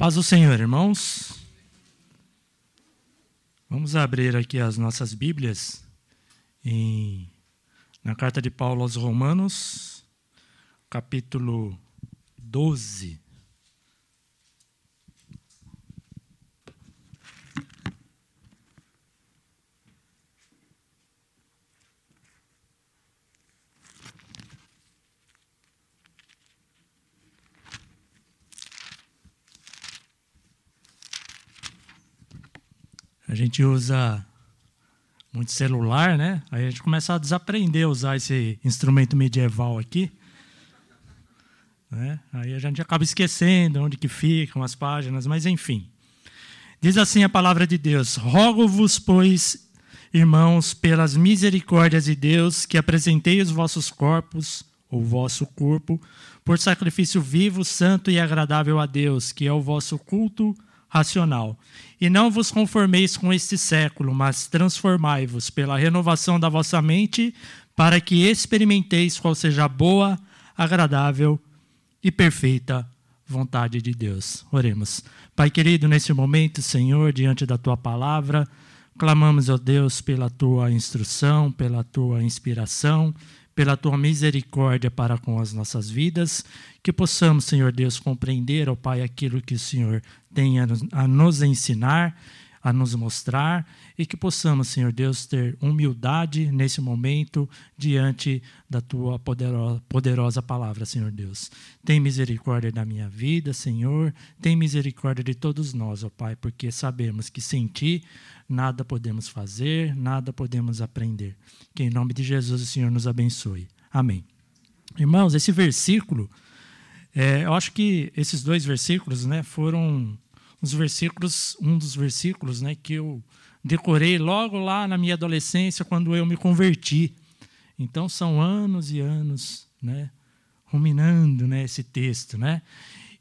Paz do Senhor, irmãos. Vamos abrir aqui as nossas Bíblias em, na carta de Paulo aos Romanos, capítulo 12. A gente usa muito celular, né? Aí a gente começa a desaprender a usar esse instrumento medieval aqui. Né? Aí a gente acaba esquecendo onde que ficam as páginas, mas enfim. Diz assim a palavra de Deus: Rogo-vos, pois, irmãos, pelas misericórdias de Deus, que apresentei os vossos corpos, o vosso corpo, por sacrifício vivo, santo e agradável a Deus, que é o vosso culto racional. E não vos conformeis com este século, mas transformai-vos pela renovação da vossa mente, para que experimenteis qual seja a boa, agradável e perfeita vontade de Deus. Oremos. Pai querido, nesse momento, Senhor, diante da tua palavra, clamamos, ó Deus, pela tua instrução, pela tua inspiração pela tua misericórdia para com as nossas vidas, que possamos, Senhor Deus, compreender, ó Pai, aquilo que o Senhor tem a nos ensinar, a nos mostrar, e que possamos, Senhor Deus, ter humildade nesse momento diante da tua poderosa, palavra, Senhor Deus. Tem misericórdia da minha vida, Senhor, tem misericórdia de todos nós, ó Pai, porque sabemos que sem ti nada podemos fazer, nada podemos aprender. Que em nome de Jesus o Senhor nos abençoe. Amém. Irmãos, esse versículo, é, eu acho que esses dois versículos, né, foram os versículos, um dos versículos, né, que eu decorei logo lá na minha adolescência quando eu me converti. Então são anos e anos, né, ruminando, né, esse texto, né?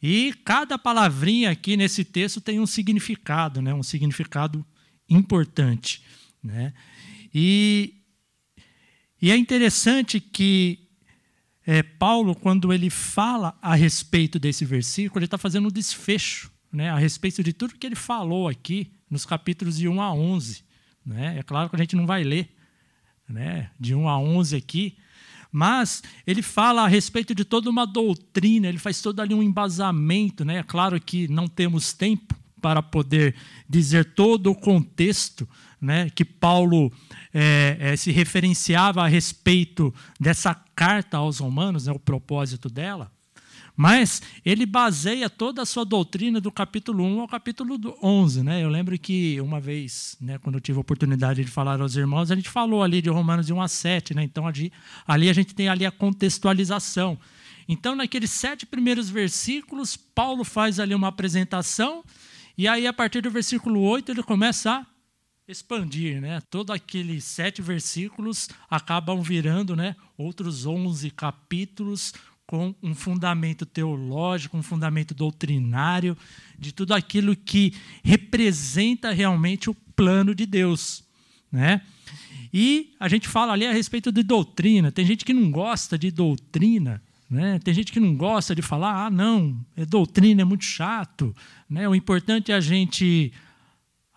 E cada palavrinha aqui nesse texto tem um significado, né, um significado importante. Né? E, e é interessante que é, Paulo, quando ele fala a respeito desse versículo, ele está fazendo um desfecho né, a respeito de tudo que ele falou aqui nos capítulos de 1 a 11. Né? É claro que a gente não vai ler né, de 1 a 11 aqui, mas ele fala a respeito de toda uma doutrina, ele faz todo ali um embasamento. Né? É claro que não temos tempo para poder dizer todo o contexto né, que Paulo é, é, se referenciava a respeito dessa carta aos Romanos, né, o propósito dela. Mas ele baseia toda a sua doutrina do capítulo 1 ao capítulo 11. Né? Eu lembro que uma vez, né, quando eu tive a oportunidade de falar aos irmãos, a gente falou ali de Romanos de 1 a 7. Né? Então ali, ali a gente tem ali a contextualização. Então, naqueles sete primeiros versículos, Paulo faz ali uma apresentação e aí, a partir do versículo 8, ele começa a expandir, né? Todos aqueles sete versículos acabam virando, né? Outros 11 capítulos com um fundamento teológico, um fundamento doutrinário de tudo aquilo que representa realmente o plano de Deus, né? E a gente fala ali a respeito de doutrina. Tem gente que não gosta de doutrina, né? Tem gente que não gosta de falar, ah, não, é doutrina, é muito chato. Né? O importante é a gente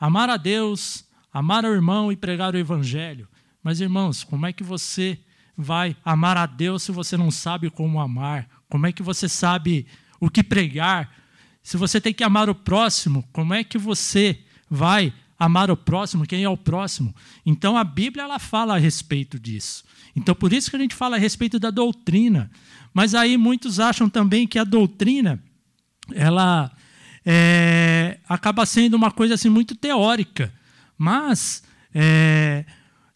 amar a Deus, amar o irmão e pregar o evangelho. Mas, irmãos, como é que você vai amar a Deus se você não sabe como amar? Como é que você sabe o que pregar? Se você tem que amar o próximo, como é que você vai amar o próximo? Quem é o próximo? Então a Bíblia ela fala a respeito disso. Então por isso que a gente fala a respeito da doutrina. Mas aí muitos acham também que a doutrina ela é, acaba sendo uma coisa assim muito teórica. Mas é,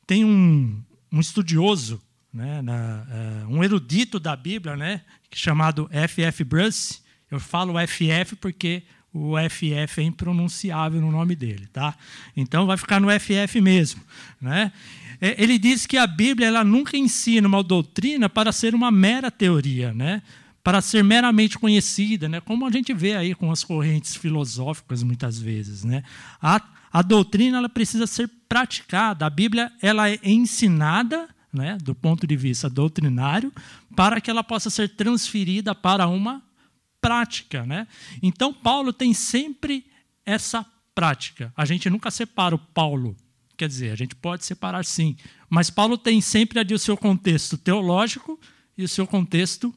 tem um, um estudioso, né, na, é, um erudito da Bíblia, né, chamado F.F. Bruce. Eu falo FF porque o FF é impronunciável no nome dele, tá? Então vai ficar no FF mesmo, né? É, ele diz que a Bíblia ela nunca ensina uma doutrina para ser uma mera teoria, né? para ser meramente conhecida, né? como a gente vê aí com as correntes filosóficas muitas vezes. Né? A, a doutrina ela precisa ser praticada, a Bíblia ela é ensinada né, do ponto de vista doutrinário para que ela possa ser transferida para uma prática. Né? Então, Paulo tem sempre essa prática. A gente nunca separa o Paulo. Quer dizer, a gente pode separar sim. Mas Paulo tem sempre ali o seu contexto teológico e o seu contexto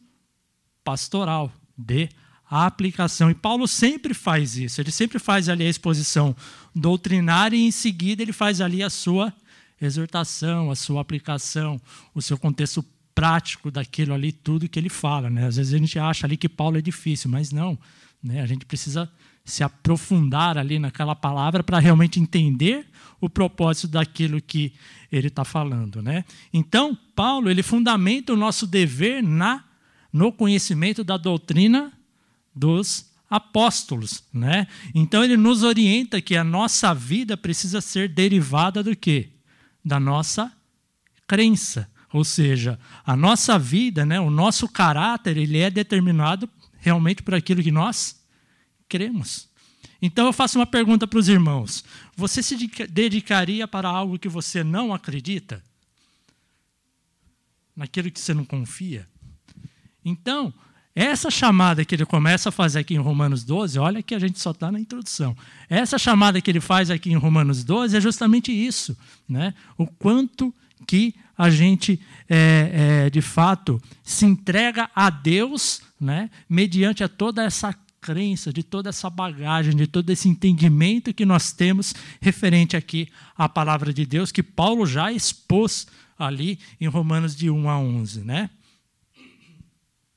pastoral, de aplicação. E Paulo sempre faz isso. Ele sempre faz ali a exposição doutrinária e em seguida ele faz ali a sua exortação, a sua aplicação, o seu contexto prático daquilo ali, tudo que ele fala. Né? Às vezes a gente acha ali que Paulo é difícil, mas não. Né? A gente precisa se aprofundar ali naquela palavra para realmente entender o propósito daquilo que ele está falando. Né? Então, Paulo ele fundamenta o nosso dever na no conhecimento da doutrina dos apóstolos, né? Então ele nos orienta que a nossa vida precisa ser derivada do quê? Da nossa crença. Ou seja, a nossa vida, né, o nosso caráter, ele é determinado realmente por aquilo que nós cremos. Então eu faço uma pergunta para os irmãos: você se dedicaria para algo que você não acredita? Naquilo que você não confia? Então, essa chamada que ele começa a fazer aqui em Romanos 12, olha que a gente só está na introdução. Essa chamada que ele faz aqui em Romanos 12 é justamente isso, né? O quanto que a gente, é, é, de fato, se entrega a Deus, né? Mediante a toda essa crença, de toda essa bagagem, de todo esse entendimento que nós temos referente aqui à palavra de Deus, que Paulo já expôs ali em Romanos de 1 a 11, né?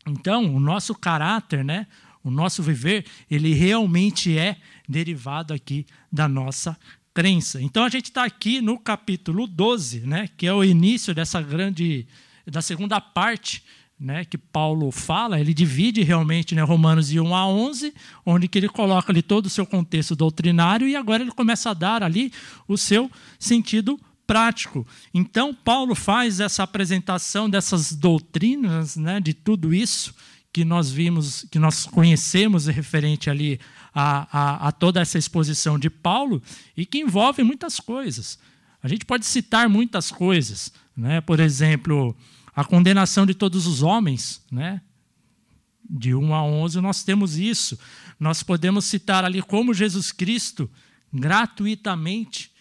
Então, o nosso caráter, né, o nosso viver, ele realmente é derivado aqui da nossa crença. Então, a gente está aqui no capítulo 12, né, que é o início dessa grande, da segunda parte né, que Paulo fala, ele divide realmente né, Romanos de 1 a 11, onde que ele coloca ali todo o seu contexto doutrinário e agora ele começa a dar ali o seu sentido prático. Então, Paulo faz essa apresentação dessas doutrinas, né, de tudo isso que nós vimos, que nós conhecemos referente ali a, a, a toda essa exposição de Paulo e que envolve muitas coisas. A gente pode citar muitas coisas, né? por exemplo, a condenação de todos os homens, né? de 1 a 11 nós temos isso. Nós podemos citar ali como Jesus Cristo gratuitamente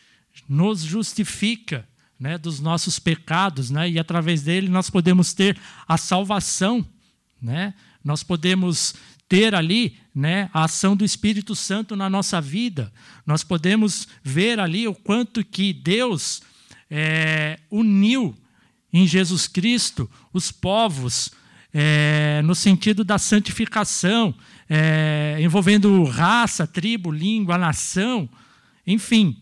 nos justifica né, dos nossos pecados, né, e através dele nós podemos ter a salvação, né, nós podemos ter ali né, a ação do Espírito Santo na nossa vida, nós podemos ver ali o quanto que Deus é, uniu em Jesus Cristo os povos é, no sentido da santificação, é, envolvendo raça, tribo, língua, nação, enfim,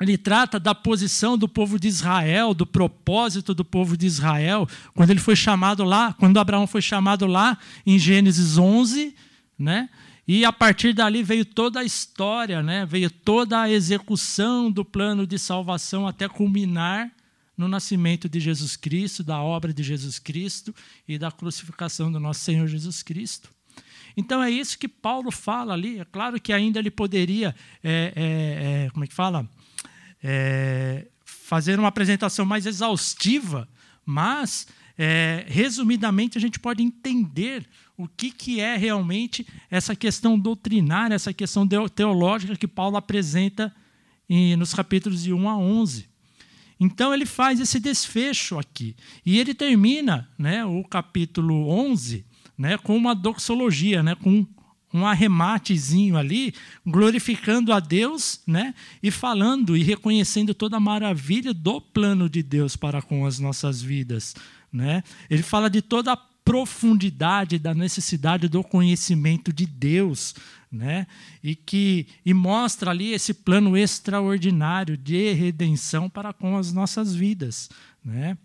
ele trata da posição do povo de Israel, do propósito do povo de Israel, quando ele foi chamado lá, quando Abraão foi chamado lá em Gênesis 11, né? E a partir dali veio toda a história, né? Veio toda a execução do plano de salvação até culminar no nascimento de Jesus Cristo, da obra de Jesus Cristo e da crucificação do nosso Senhor Jesus Cristo. Então é isso que Paulo fala ali. É claro que ainda ele poderia, é, é, é, como é que fala? É, fazer uma apresentação mais exaustiva, mas, é, resumidamente, a gente pode entender o que, que é realmente essa questão doutrinária, essa questão teológica que Paulo apresenta em, nos capítulos de 1 a 11. Então, ele faz esse desfecho aqui. E ele termina né, o capítulo 11 né, com uma doxologia, né, com um arrematezinho ali, glorificando a Deus, né? E falando e reconhecendo toda a maravilha do plano de Deus para com as nossas vidas, né? Ele fala de toda a profundidade da necessidade do conhecimento de Deus, né? E que e mostra ali esse plano extraordinário de redenção para com as nossas vidas, né?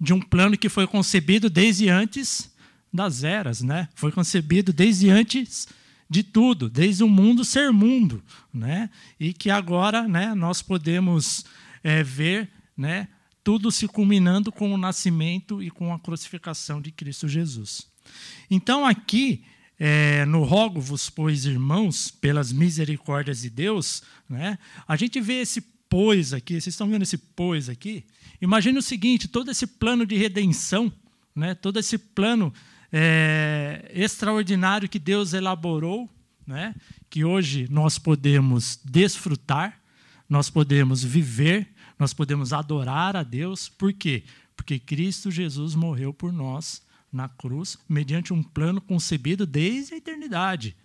De um plano que foi concebido desde antes das eras, né? Foi concebido desde antes de tudo, desde o mundo ser mundo, né? E que agora, né, nós podemos é, ver, né, tudo se culminando com o nascimento e com a crucificação de Cristo Jesus. Então aqui é, no rogo-vos, pois, irmãos, pelas misericórdias de Deus, né, a gente vê esse pois aqui, vocês estão vendo esse pois aqui? Imagine o seguinte: todo esse plano de redenção, né, todo esse plano é, extraordinário que Deus elaborou, né? que hoje nós podemos desfrutar, nós podemos viver, nós podemos adorar a Deus. Por quê? Porque Cristo Jesus morreu por nós na cruz, mediante um plano concebido desde a eternidade.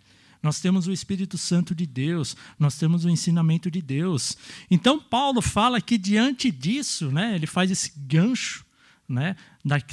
Nós temos o Espírito Santo de Deus, nós temos o ensinamento de Deus. Então, Paulo fala que diante disso, né, ele faz esse gancho né,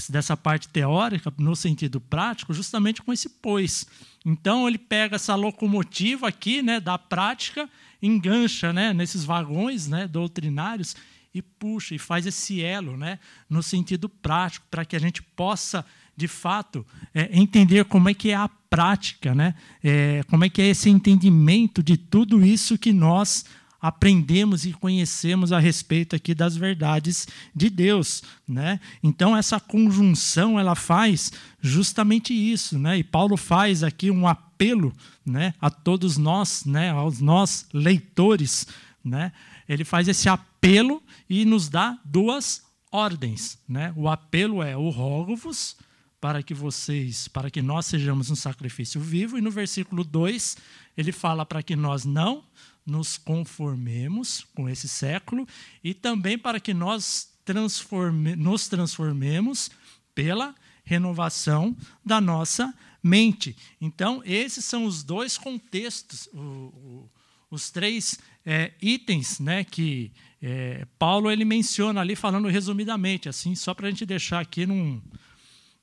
dessa parte teórica no sentido prático, justamente com esse pois. Então ele pega essa locomotiva aqui, né, da prática, engancha, né, nesses vagões, né, doutrinários e puxa e faz esse elo, né, no sentido prático, para que a gente possa de fato é, entender como é que é a prática, né, é, como é que é esse entendimento de tudo isso que nós aprendemos e conhecemos a respeito aqui das verdades de Deus, né? Então essa conjunção ela faz justamente isso, né? E Paulo faz aqui um apelo, né, a todos nós, né, aos nós leitores, né? Ele faz esse apelo e nos dá duas ordens, né? O apelo é o rogo-vos para que vocês, para que nós sejamos um sacrifício vivo e no versículo 2 ele fala para que nós não nos conformemos com esse século e também para que nós transforme, nos transformemos pela renovação da nossa mente. Então, esses são os dois contextos, o, o, os três é, itens né, que é, Paulo ele menciona ali, falando resumidamente, assim, só para a gente deixar aqui num,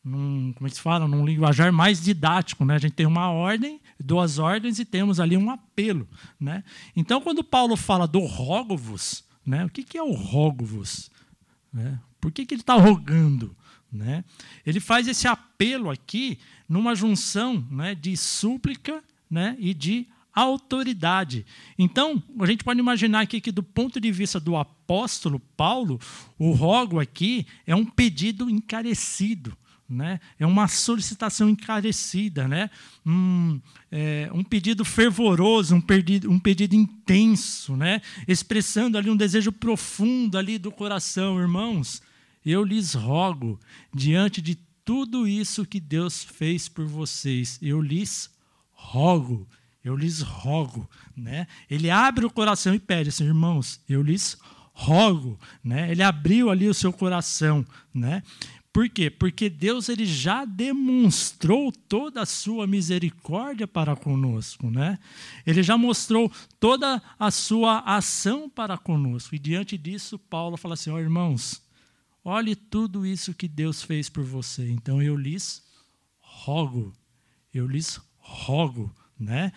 num, como é se fala, num linguajar mais didático. Né? A gente tem uma ordem, duas ordens e temos ali um apelo. Né? Então, quando Paulo fala do rogo-vos, né? o que, que é o rogo-vos? Né? Por que, que ele está rogando? Né? Ele faz esse apelo aqui numa junção né, de súplica né, e de autoridade. Então, a gente pode imaginar aqui que, do ponto de vista do apóstolo Paulo, o rogo aqui é um pedido encarecido né? É uma solicitação encarecida, né? Um, é, um pedido fervoroso, um pedido, um pedido intenso, né? Expressando ali um desejo profundo ali do coração, irmãos. Eu lhes rogo diante de tudo isso que Deus fez por vocês. Eu lhes rogo, eu lhes rogo, né? Ele abre o coração e pede assim, irmãos, eu lhes rogo, né? Ele abriu ali o seu coração, né? Por quê? Porque Deus ele já demonstrou toda a sua misericórdia para conosco, né? Ele já mostrou toda a sua ação para conosco. E diante disso, Paulo fala assim: oh, irmãos, olhe tudo isso que Deus fez por você. Então eu lhes rogo, eu lhes rogo, né?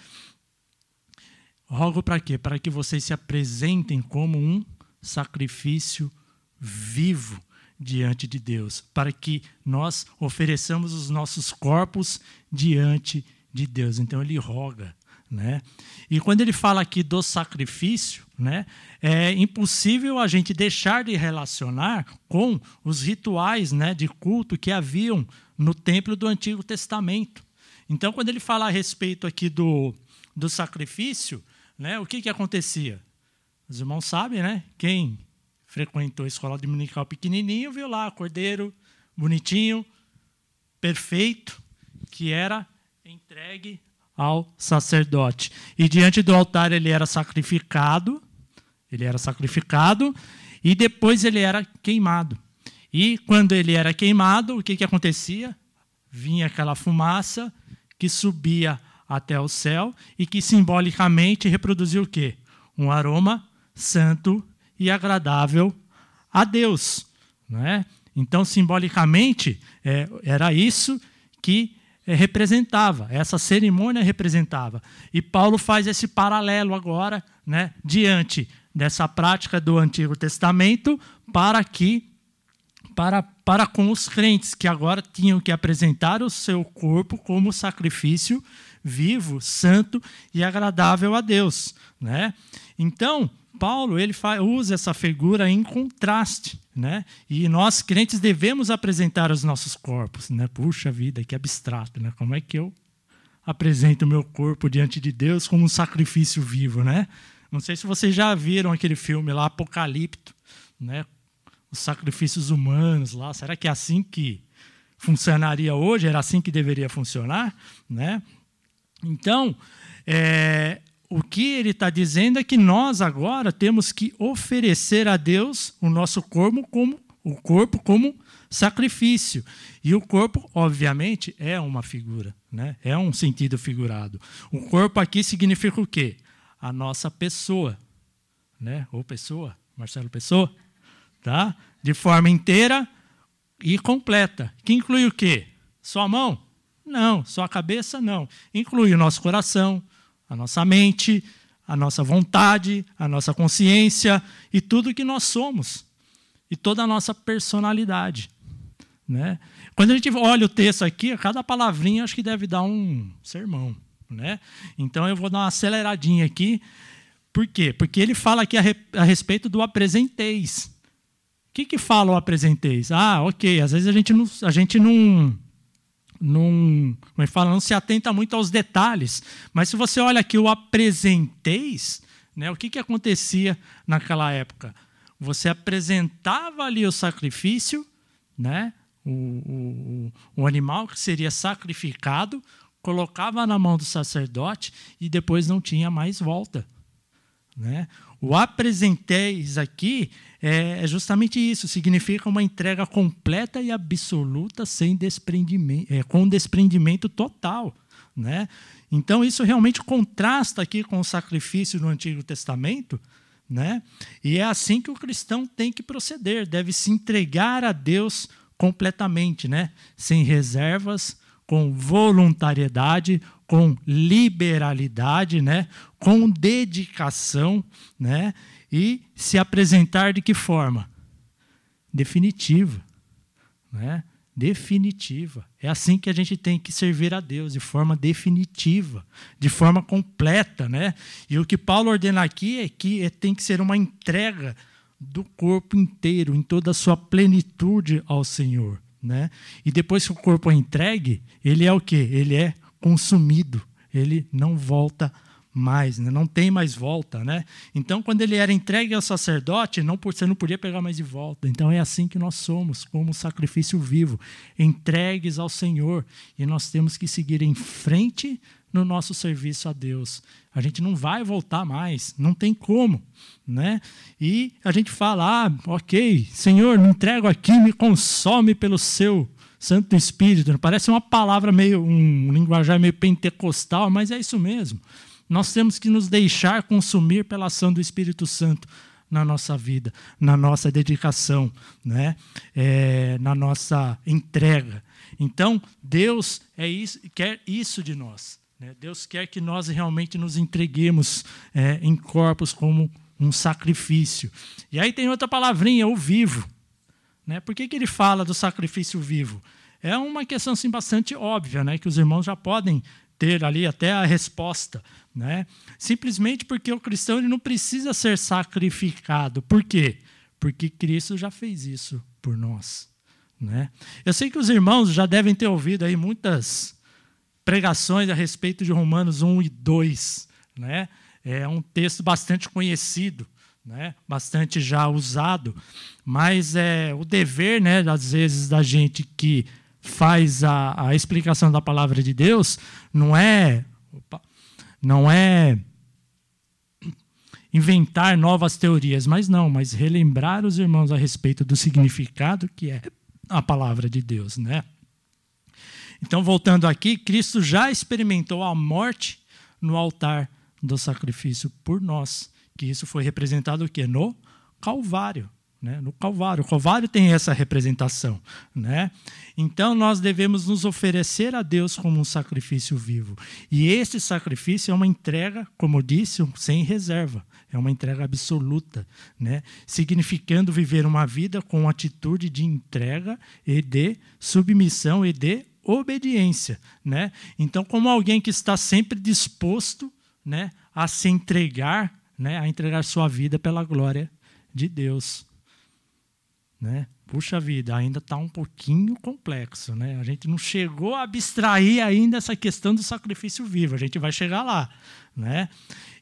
Rogo para quê? Para que vocês se apresentem como um sacrifício vivo diante de Deus, para que nós ofereçamos os nossos corpos diante de Deus. Então ele roga, né? E quando ele fala aqui do sacrifício, né, é impossível a gente deixar de relacionar com os rituais, né, de culto que haviam no templo do Antigo Testamento. Então, quando ele fala a respeito aqui do, do sacrifício, né, o que que acontecia? Os irmãos sabem, né? Quem frequentou a escola dominical pequenininho, viu lá, cordeiro, bonitinho, perfeito, que era entregue ao sacerdote. E diante do altar ele era sacrificado, ele era sacrificado e depois ele era queimado. E quando ele era queimado, o que, que acontecia? Vinha aquela fumaça que subia até o céu e que simbolicamente reproduzia o quê? Um aroma santo e agradável a Deus. Não é? Então, simbolicamente, é, era isso que é, representava, essa cerimônia representava. E Paulo faz esse paralelo agora, né, diante dessa prática do Antigo Testamento, para que para, para com os crentes que agora tinham que apresentar o seu corpo como sacrifício vivo, santo e agradável a Deus, né? Então, Paulo ele usa essa figura em contraste, né? E nós crentes devemos apresentar os nossos corpos, né? Puxa vida, que abstrato, né? Como é que eu apresento o meu corpo diante de Deus como um sacrifício vivo, né? Não sei se vocês já viram aquele filme lá Apocalipto, né? Os sacrifícios humanos lá. Será que é assim que funcionaria hoje, era assim que deveria funcionar, né? Então, é, o que ele está dizendo é que nós agora temos que oferecer a Deus o nosso corpo como o corpo como sacrifício. E o corpo, obviamente, é uma figura, né? é um sentido figurado. O corpo aqui significa o quê? A nossa pessoa. Né? Ou pessoa, Marcelo Pessoa. Tá? De forma inteira e completa. Que inclui o quê? Só a mão? Não. Só a cabeça? Não. Inclui o nosso coração, a nossa mente, a nossa vontade, a nossa consciência e tudo que nós somos. E toda a nossa personalidade. Né? Quando a gente olha o texto aqui, cada palavrinha acho que deve dar um sermão. Né? Então eu vou dar uma aceleradinha aqui. Por quê? Porque ele fala aqui a, re, a respeito do apresenteis. O que, que fala o apresenteis? Ah, ok, às vezes a gente não, a gente não, não, como é fala, não se atenta muito aos detalhes. Mas se você olha aqui o apresenteis, né, o que, que acontecia naquela época? Você apresentava ali o sacrifício, né, o, o, o animal que seria sacrificado, colocava na mão do sacerdote e depois não tinha mais volta. Né? O apresenteis aqui é, é justamente isso, significa uma entrega completa e absoluta, sem desprendimento, é, com desprendimento total. Né? Então, isso realmente contrasta aqui com o sacrifício no Antigo Testamento, né? e é assim que o cristão tem que proceder, deve se entregar a Deus completamente, né? sem reservas, com voluntariedade, com liberalidade, né? com dedicação, né? e se apresentar de que forma? Definitiva. Né? Definitiva. É assim que a gente tem que servir a Deus, de forma definitiva, de forma completa. Né? E o que Paulo ordena aqui é que tem que ser uma entrega do corpo inteiro, em toda a sua plenitude ao Senhor. Né? E depois que o corpo é entregue, ele é o que? Ele é consumido, ele não volta mais, né? não tem mais volta. Né? Então, quando ele era entregue ao sacerdote, não, você não podia pegar mais de volta. Então, é assim que nós somos, como sacrifício vivo, entregues ao Senhor. E nós temos que seguir em frente no nosso serviço a Deus. A gente não vai voltar mais, não tem como, né? E a gente fala, ah, ok, Senhor, me entrego aqui, me consome pelo seu Santo Espírito. Parece uma palavra meio, um linguajar meio pentecostal, mas é isso mesmo. Nós temos que nos deixar consumir pela ação do Espírito Santo na nossa vida, na nossa dedicação, né? É, na nossa entrega. Então, Deus é isso, quer isso de nós. Né? Deus quer que nós realmente nos entreguemos é, em corpos como um sacrifício. E aí tem outra palavrinha, o vivo. Né? Por que, que ele fala do sacrifício vivo? É uma questão assim, bastante óbvia, né? que os irmãos já podem ter ali até a resposta. Né? Simplesmente porque o cristão ele não precisa ser sacrificado. Por quê? Porque Cristo já fez isso por nós. Né? Eu sei que os irmãos já devem ter ouvido aí muitas pregações a respeito de Romanos 1 e 2. Né? É um texto bastante conhecido, né? bastante já usado, mas é o dever, né, às vezes, da gente que faz a, a explicação da palavra de Deus não é. Opa, não é inventar novas teorias, mas não, mas relembrar os irmãos a respeito do significado que é a palavra de Deus, né? Então, voltando aqui, Cristo já experimentou a morte no altar do sacrifício por nós, que isso foi representado o quê? No Calvário. Né? No Calvário. O Calvário tem essa representação. Né? Então, nós devemos nos oferecer a Deus como um sacrifício vivo. E esse sacrifício é uma entrega, como eu disse, sem reserva. É uma entrega absoluta, né? significando viver uma vida com atitude de entrega e de submissão e de obediência, né? Então, como alguém que está sempre disposto, né, a se entregar, né, a entregar sua vida pela glória de Deus, né? Puxa vida, ainda está um pouquinho complexo, né? A gente não chegou a abstrair ainda essa questão do sacrifício vivo. A gente vai chegar lá, né?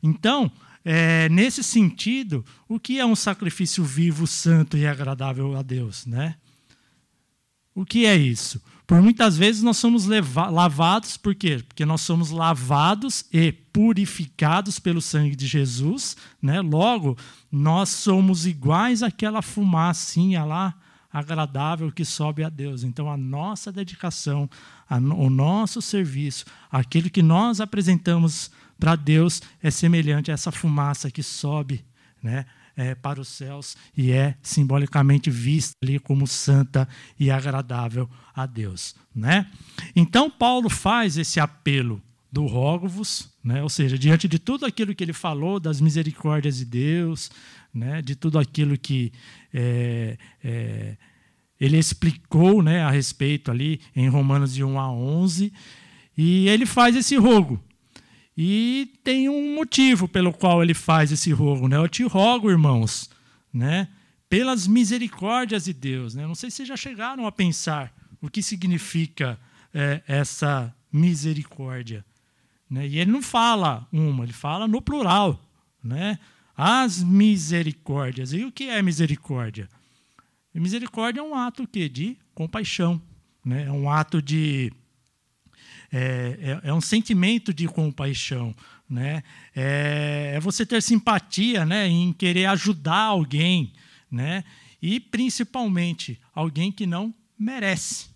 Então, é, nesse sentido, o que é um sacrifício vivo, santo e agradável a Deus, né? O que é isso? Por muitas vezes nós somos lavados, por quê? Porque nós somos lavados e purificados pelo sangue de Jesus, né? Logo, nós somos iguais àquela fumacinha lá agradável que sobe a Deus. Então, a nossa dedicação, a, o nosso serviço, aquilo que nós apresentamos para Deus é semelhante a essa fumaça que sobe, né? É, para os céus e é simbolicamente vista ali como santa e agradável a Deus. Né? Então, Paulo faz esse apelo do rogo-vos, né? ou seja, diante de tudo aquilo que ele falou das misericórdias de Deus, né? de tudo aquilo que é, é, ele explicou né, a respeito ali em Romanos de 1 a 11, e ele faz esse rogo. E tem um motivo pelo qual ele faz esse rogo. Né? Eu te rogo, irmãos, né? pelas misericórdias de Deus. Né? Não sei se já chegaram a pensar o que significa é, essa misericórdia. Né? E ele não fala uma, ele fala no plural. Né? As misericórdias. E o que é misericórdia? misericórdia é um ato que de compaixão, né? É um ato de é, é, é um sentimento de compaixão. Né? É, é, você ter simpatia né, em querer ajudar alguém, né? e principalmente alguém que não merece.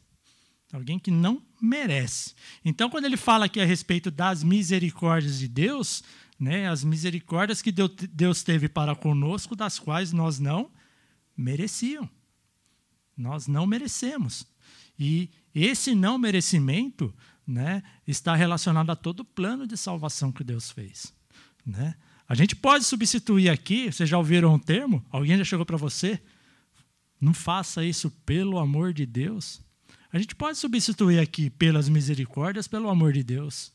Alguém que não merece. Então, quando ele fala aqui a respeito das misericórdias de Deus, né, as misericórdias que Deus teve para conosco, das quais nós não mereciam. Nós não merecemos. E esse não merecimento né, está relacionado a todo o plano de salvação que Deus fez. Né? A gente pode substituir aqui, vocês já ouviram um termo? Alguém já chegou para você? Não faça isso pelo amor de Deus. A gente pode substituir aqui pelas misericórdias, pelo amor de Deus.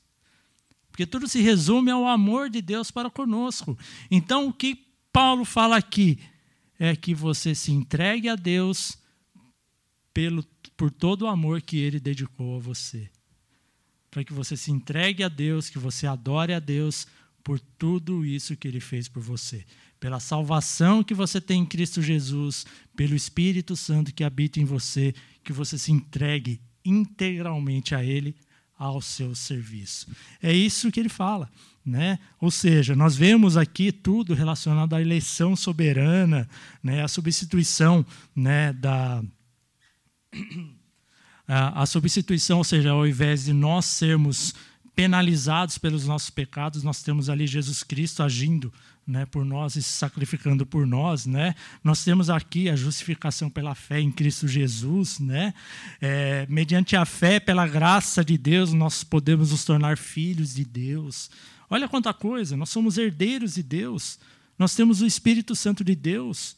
Porque tudo se resume ao amor de Deus para conosco. Então, o que Paulo fala aqui é que você se entregue a Deus pelo, por todo o amor que ele dedicou a você para que você se entregue a Deus, que você adore a Deus por tudo isso que Ele fez por você. Pela salvação que você tem em Cristo Jesus, pelo Espírito Santo que habita em você, que você se entregue integralmente a Ele, ao seu serviço. É isso que ele fala. Né? Ou seja, nós vemos aqui tudo relacionado à eleição soberana, né? a substituição né? da a substituição, ou seja, ao invés de nós sermos penalizados pelos nossos pecados, nós temos ali Jesus Cristo agindo né, por nós e se sacrificando por nós. Né? Nós temos aqui a justificação pela fé em Cristo Jesus. Né? É, mediante a fé, pela graça de Deus, nós podemos nos tornar filhos de Deus. Olha quanta coisa, nós somos herdeiros de Deus. Nós temos o Espírito Santo de Deus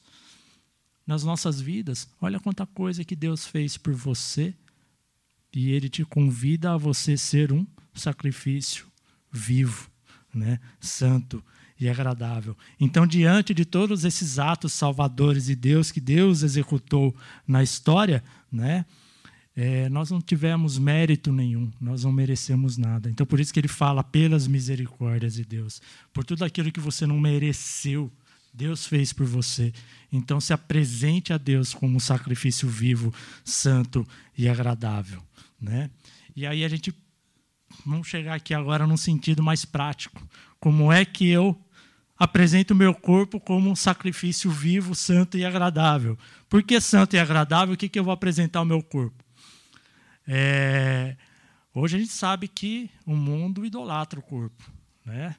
nas nossas vidas. Olha quanta coisa que Deus fez por você e ele te convida a você ser um sacrifício vivo, né? santo e agradável. Então, diante de todos esses atos salvadores de Deus que Deus executou na história, né? É, nós não tivemos mérito nenhum, nós não merecemos nada. Então, por isso que ele fala pelas misericórdias de Deus, por tudo aquilo que você não mereceu, Deus fez por você. Então, se apresente a Deus como um sacrifício vivo, santo e agradável. Né? E aí a gente vamos chegar aqui agora num sentido mais prático. Como é que eu apresento o meu corpo como um sacrifício vivo, santo e agradável? Por que santo e agradável? O que, que eu vou apresentar ao meu corpo? É, hoje a gente sabe que o mundo idolatra o corpo. Né?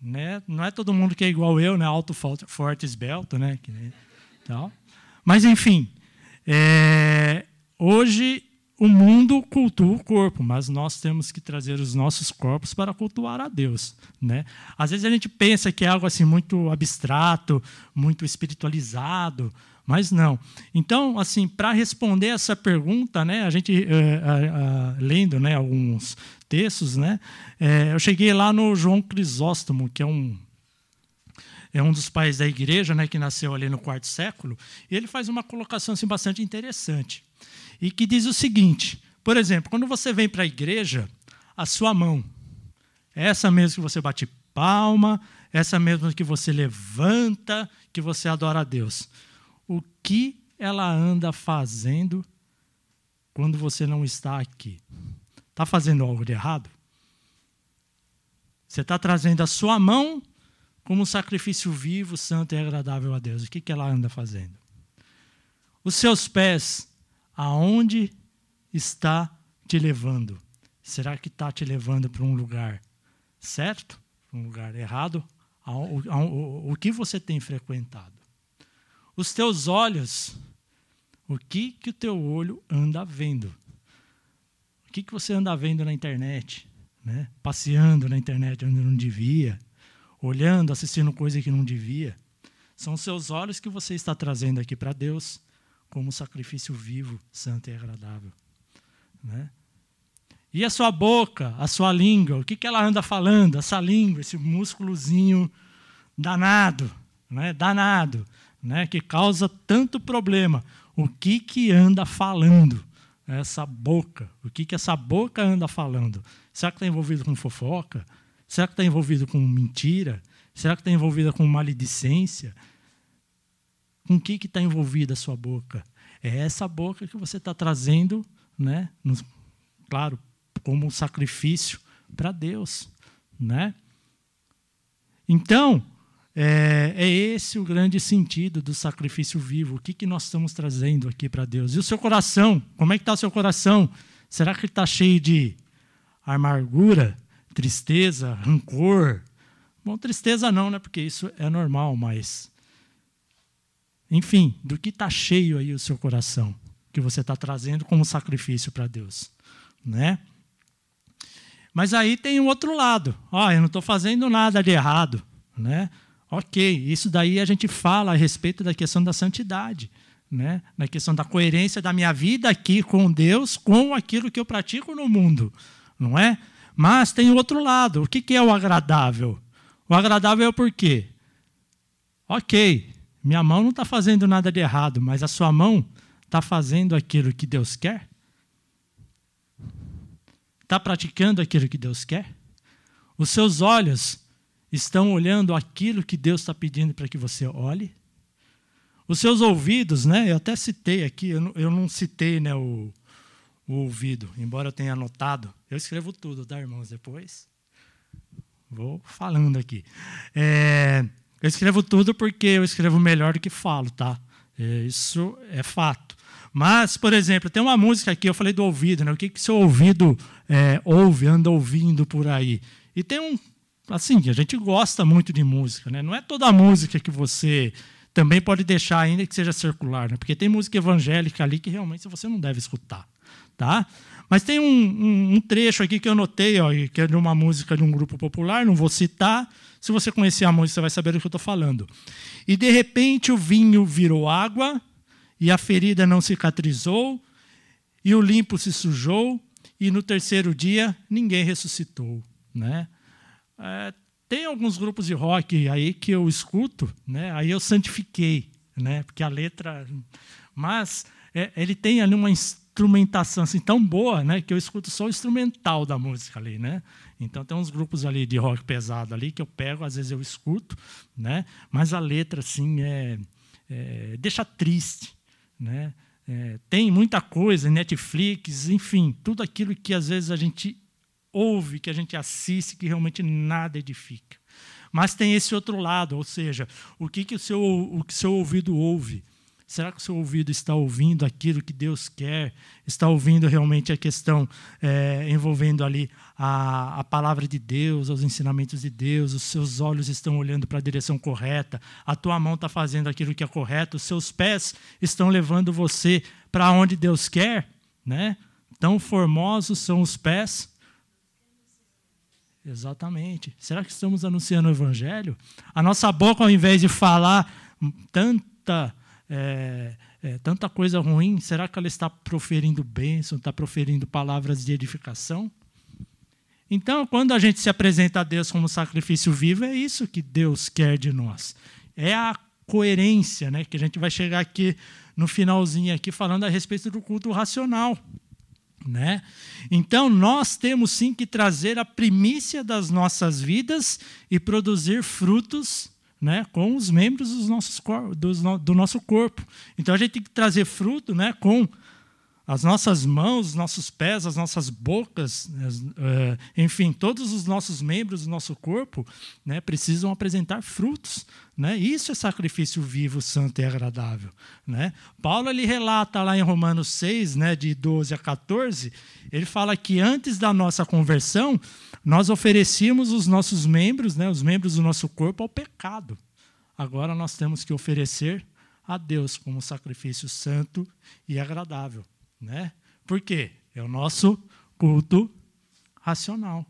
Né? Não é todo mundo que é igual eu, né? alto, forte, esbelto. Né? Tal. Mas, enfim, é, hoje o mundo cultua o corpo, mas nós temos que trazer os nossos corpos para cultuar a Deus, né? Às vezes a gente pensa que é algo assim muito abstrato, muito espiritualizado, mas não. Então, assim, para responder essa pergunta, né, a gente é, é, lendo, né, alguns textos, né, é, eu cheguei lá no João Crisóstomo, que é um é um dos pais da igreja, né, que nasceu ali no quarto século, e ele faz uma colocação assim bastante interessante e que diz o seguinte: por exemplo, quando você vem para a igreja, a sua mão, essa mesmo que você bate palma, essa mesmo que você levanta, que você adora a Deus, o que ela anda fazendo quando você não está aqui? Está fazendo algo de errado? Você está trazendo a sua mão como um sacrifício vivo, santo e agradável a Deus. O que, que ela anda fazendo? Os seus pés, aonde está te levando? Será que está te levando para um lugar certo? Para um lugar errado? O, que você tem frequentado? Os teus olhos, o que, que o teu olho anda vendo? O que, que você anda vendo na internet? Né? Passeando na internet onde não devia, olhando, assistindo coisa que não devia. São seus olhos que você está trazendo aqui para Deus como sacrifício vivo, santo e agradável. Né? E a sua boca, a sua língua, o que, que ela anda falando? Essa língua, esse músculozinho danado, né? danado, né? que causa tanto problema. O que, que anda falando? Essa boca. O que, que essa boca anda falando? Será que está envolvido com fofoca? Será que está envolvido com mentira? Será que está envolvida com maledicência? Com o que está envolvida a sua boca? É essa boca que você está trazendo, né? Nos, claro, como um sacrifício para Deus, né? Então, é, é, esse o grande sentido do sacrifício vivo. O que, que nós estamos trazendo aqui para Deus? E o seu coração? Como é que está o seu coração? Será que está cheio de amargura, tristeza, rancor? Bom, tristeza não, né? Porque isso é normal, mas enfim, do que está cheio aí o seu coração, que você está trazendo como sacrifício para Deus, né? Mas aí tem o outro lado. Ó, oh, eu não estou fazendo nada de errado. Né? Ok, isso daí a gente fala a respeito da questão da santidade. Né? Na questão da coerência da minha vida aqui com Deus, com aquilo que eu pratico no mundo. Não é? Mas tem o outro lado. O que é o agradável? O agradável é o porquê? Ok, minha mão não está fazendo nada de errado, mas a sua mão está fazendo aquilo que Deus quer? Está praticando aquilo que Deus quer? Os seus olhos estão olhando aquilo que Deus está pedindo para que você olhe? Os seus ouvidos, né? Eu até citei aqui, eu não, eu não citei né, o, o ouvido, embora eu tenha anotado. Eu escrevo tudo, tá, irmãos? Depois vou falando aqui. É, eu escrevo tudo porque eu escrevo melhor do que falo, tá? É, isso é fato. Mas, por exemplo, tem uma música aqui, eu falei do ouvido, né? O que, que seu ouvido é, ouve, anda ouvindo por aí? E tem um. Assim, a gente gosta muito de música, né? Não é toda música que você também pode deixar, ainda que seja circular, né? Porque tem música evangélica ali que realmente você não deve escutar, tá? Mas tem um, um, um trecho aqui que eu notei, ó, que é de uma música de um grupo popular, não vou citar. Se você conhecer a música, você vai saber do que eu estou falando. E de repente o vinho virou água e a ferida não cicatrizou, e o limpo se sujou, e no terceiro dia ninguém ressuscitou. Né? É, tem alguns grupos de rock aí que eu escuto, né? aí eu santifiquei, né? porque a letra. Mas é, ele tem ali uma instrumentação assim, tão boa né? que eu escuto só o instrumental da música ali. Né? Então tem uns grupos ali de rock pesado ali que eu pego, às vezes eu escuto, né? mas a letra assim é, é deixa triste. Né? É, tem muita coisa, Netflix, enfim, tudo aquilo que às vezes a gente ouve, que a gente assiste, que realmente nada edifica. Mas tem esse outro lado, ou seja, o que, que o seu, o que seu ouvido ouve? Será que o seu ouvido está ouvindo aquilo que Deus quer? Está ouvindo realmente a questão é, envolvendo ali a, a palavra de Deus, os ensinamentos de Deus? Os seus olhos estão olhando para a direção correta? A tua mão está fazendo aquilo que é correto? Os seus pés estão levando você para onde Deus quer? Né? Tão formosos são os pés. Exatamente. Será que estamos anunciando o Evangelho? A nossa boca, ao invés de falar tanta é, é, tanta coisa ruim, será que ela está proferindo bênção, está proferindo palavras de edificação? Então, quando a gente se apresenta a Deus como sacrifício vivo, é isso que Deus quer de nós. É a coerência, né, que a gente vai chegar aqui no finalzinho aqui falando a respeito do culto racional, né? Então, nós temos sim que trazer a primícia das nossas vidas e produzir frutos né, com os membros dos nossos do, do nosso corpo. Então a gente tem que trazer fruto né, com as nossas mãos, os nossos pés, as nossas bocas, uh, enfim, todos os nossos membros do nosso corpo né, precisam apresentar frutos. Né? Isso é sacrifício vivo, santo e agradável. Né? Paulo ele relata lá em Romanos 6, né, de 12 a 14, ele fala que antes da nossa conversão, nós oferecíamos os nossos membros, né, os membros do nosso corpo, ao pecado. Agora nós temos que oferecer a Deus como sacrifício santo e agradável. Né? Por quê? É o nosso culto racional.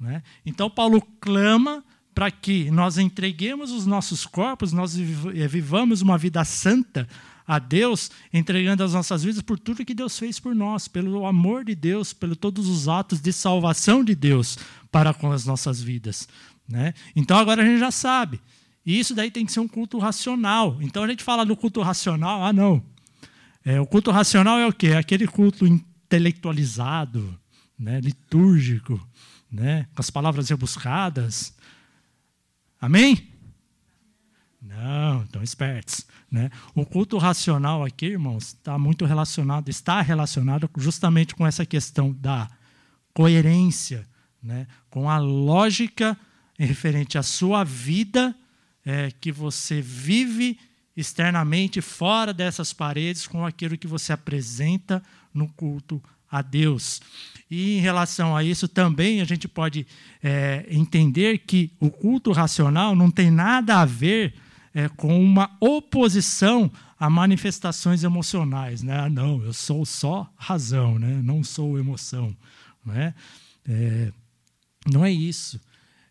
Né? Então, Paulo clama para que nós entreguemos os nossos corpos, nós eh, vivamos uma vida santa a Deus, entregando as nossas vidas por tudo que Deus fez por nós, pelo amor de Deus, pelo todos os atos de salvação de Deus para com as nossas vidas. Né? Então agora a gente já sabe. E isso daí tem que ser um culto racional. Então a gente fala do culto racional, ah, não. É, o culto racional é o quê? É aquele culto intelectualizado, né, litúrgico, né, com as palavras rebuscadas. Amém? Não, estão espertos. Né? O culto racional aqui, irmãos, está muito relacionado, está relacionado justamente com essa questão da coerência, né? com a lógica referente à sua vida é, que você vive externamente, fora dessas paredes, com aquilo que você apresenta no culto a Deus. E em relação a isso também a gente pode é, entender que o culto racional não tem nada a ver é, com uma oposição a manifestações emocionais. Né? Ah, não, eu sou só razão, né? não sou emoção. Né? É, não é isso.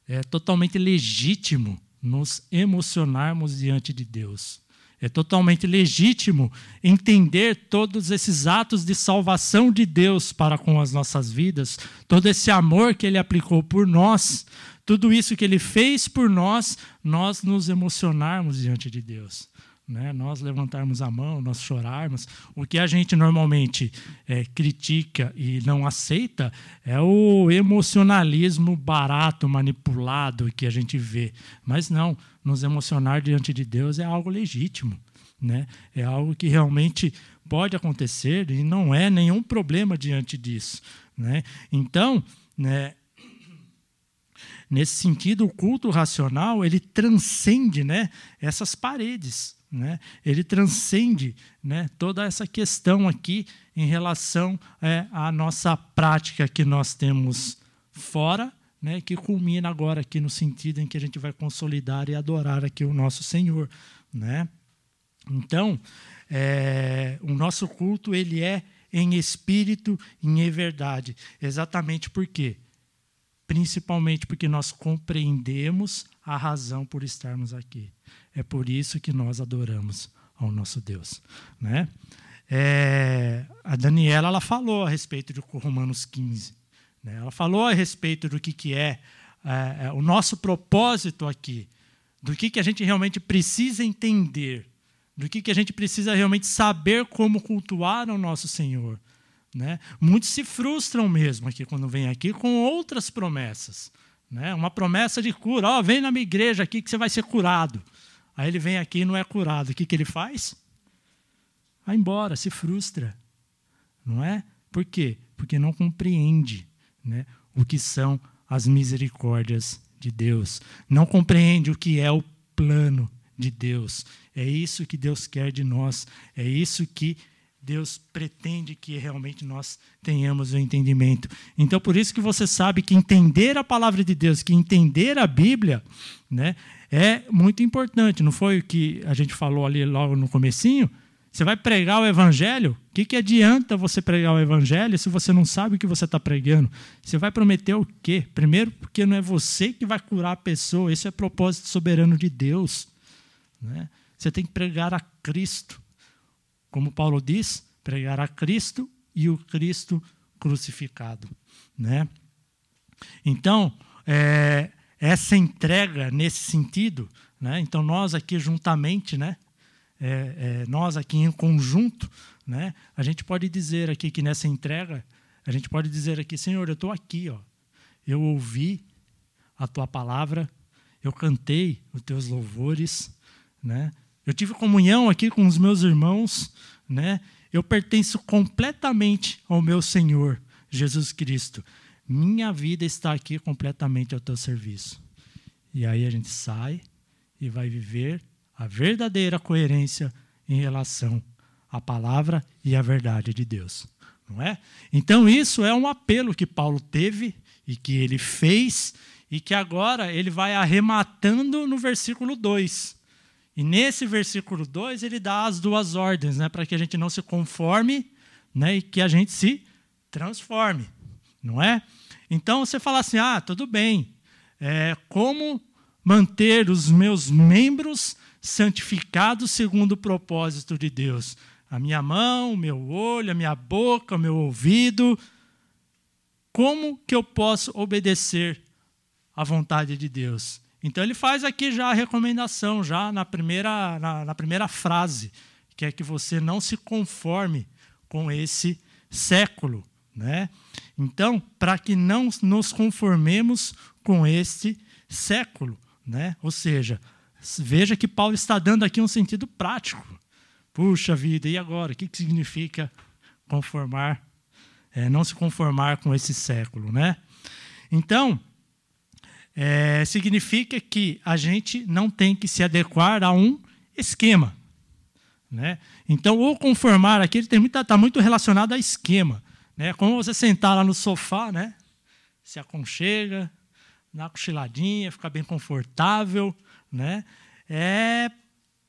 É totalmente legítimo nos emocionarmos diante de Deus. É totalmente legítimo entender todos esses atos de salvação de Deus para com as nossas vidas, todo esse amor que Ele aplicou por nós, tudo isso que Ele fez por nós, nós nos emocionarmos diante de Deus. Né? Nós levantarmos a mão, nós chorarmos. O que a gente normalmente é, critica e não aceita é o emocionalismo barato, manipulado que a gente vê. Mas não, nos emocionar diante de Deus é algo legítimo. Né? É algo que realmente pode acontecer e não é nenhum problema diante disso. Né? Então, né, nesse sentido, o culto racional ele transcende né, essas paredes. Né? Ele transcende né, toda essa questão aqui em relação é, à nossa prática que nós temos fora, né, que culmina agora aqui no sentido em que a gente vai consolidar e adorar aqui o nosso Senhor. Né? Então, é, o nosso culto ele é em espírito e em verdade. Exatamente por quê? Principalmente porque nós compreendemos a razão por estarmos aqui. É por isso que nós adoramos ao nosso Deus. Né? É, a Daniela ela falou a respeito de Romanos 15. Né? Ela falou a respeito do que, que é, é, é o nosso propósito aqui, do que, que a gente realmente precisa entender, do que, que a gente precisa realmente saber como cultuar o nosso Senhor. Né? Muitos se frustram mesmo aqui quando vêm aqui com outras promessas. Né? Uma promessa de cura. Oh, vem na minha igreja aqui que você vai ser curado. Aí ele vem aqui e não é curado. O que, que ele faz? Vai embora, se frustra. Não é? Por quê? Porque não compreende né, o que são as misericórdias de Deus. Não compreende o que é o plano de Deus. É isso que Deus quer de nós. É isso que Deus pretende que realmente nós tenhamos o entendimento. Então, por isso que você sabe que entender a palavra de Deus, que entender a Bíblia, né, é muito importante. Não foi o que a gente falou ali logo no comecinho? Você vai pregar o evangelho? O que, que adianta você pregar o evangelho se você não sabe o que você está pregando? Você vai prometer o quê? Primeiro, porque não é você que vai curar a pessoa, esse é propósito soberano de Deus. Né? Você tem que pregar a Cristo. Como Paulo diz, pregar a Cristo e o Cristo crucificado. Né? Então, é, essa entrega nesse sentido, né? então nós aqui juntamente, né? É, é, nós aqui em conjunto, né? a gente pode dizer aqui que nessa entrega, a gente pode dizer aqui, Senhor, eu estou aqui, ó. eu ouvi a tua palavra, eu cantei os teus louvores, né? Eu tive comunhão aqui com os meus irmãos, né? eu pertenço completamente ao meu Senhor, Jesus Cristo. Minha vida está aqui completamente ao teu serviço. E aí a gente sai e vai viver a verdadeira coerência em relação à palavra e à verdade de Deus, não é? Então isso é um apelo que Paulo teve e que ele fez e que agora ele vai arrematando no versículo 2. E nesse versículo 2 ele dá as duas ordens, né, para que a gente não se conforme, né, e que a gente se transforme, não é? Então você fala assim: "Ah, tudo bem. É, como manter os meus membros santificados segundo o propósito de Deus? A minha mão, o meu olho, a minha boca, o meu ouvido, como que eu posso obedecer à vontade de Deus? Então ele faz aqui já a recomendação, já na primeira, na, na primeira frase, que é que você não se conforme com esse século. Né? Então, para que não nos conformemos com este século. Né? Ou seja, veja que Paulo está dando aqui um sentido prático. Puxa vida, e agora? O que, que significa conformar, é, não se conformar com esse século? Né? Então, é, significa que a gente não tem que se adequar a um esquema. Né? Então, o conformar aqui está muito relacionado a esquema. Né? Como você sentar lá no sofá, né? se aconchega, uma cochiladinha, fica bem confortável. Né? É,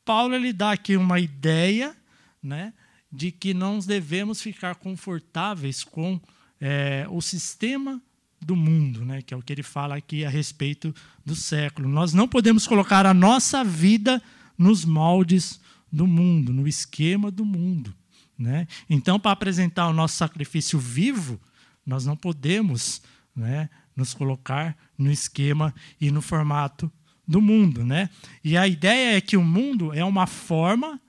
Paulo ele dá aqui uma ideia né, de que não devemos ficar confortáveis com é, o sistema do mundo, né, que é o que ele fala aqui a respeito do século. Nós não podemos colocar a nossa vida nos moldes do mundo, no esquema do mundo. Né? Então, para apresentar o nosso sacrifício vivo, nós não podemos né, nos colocar no esquema e no formato do mundo. Né? E a ideia é que o mundo é uma forma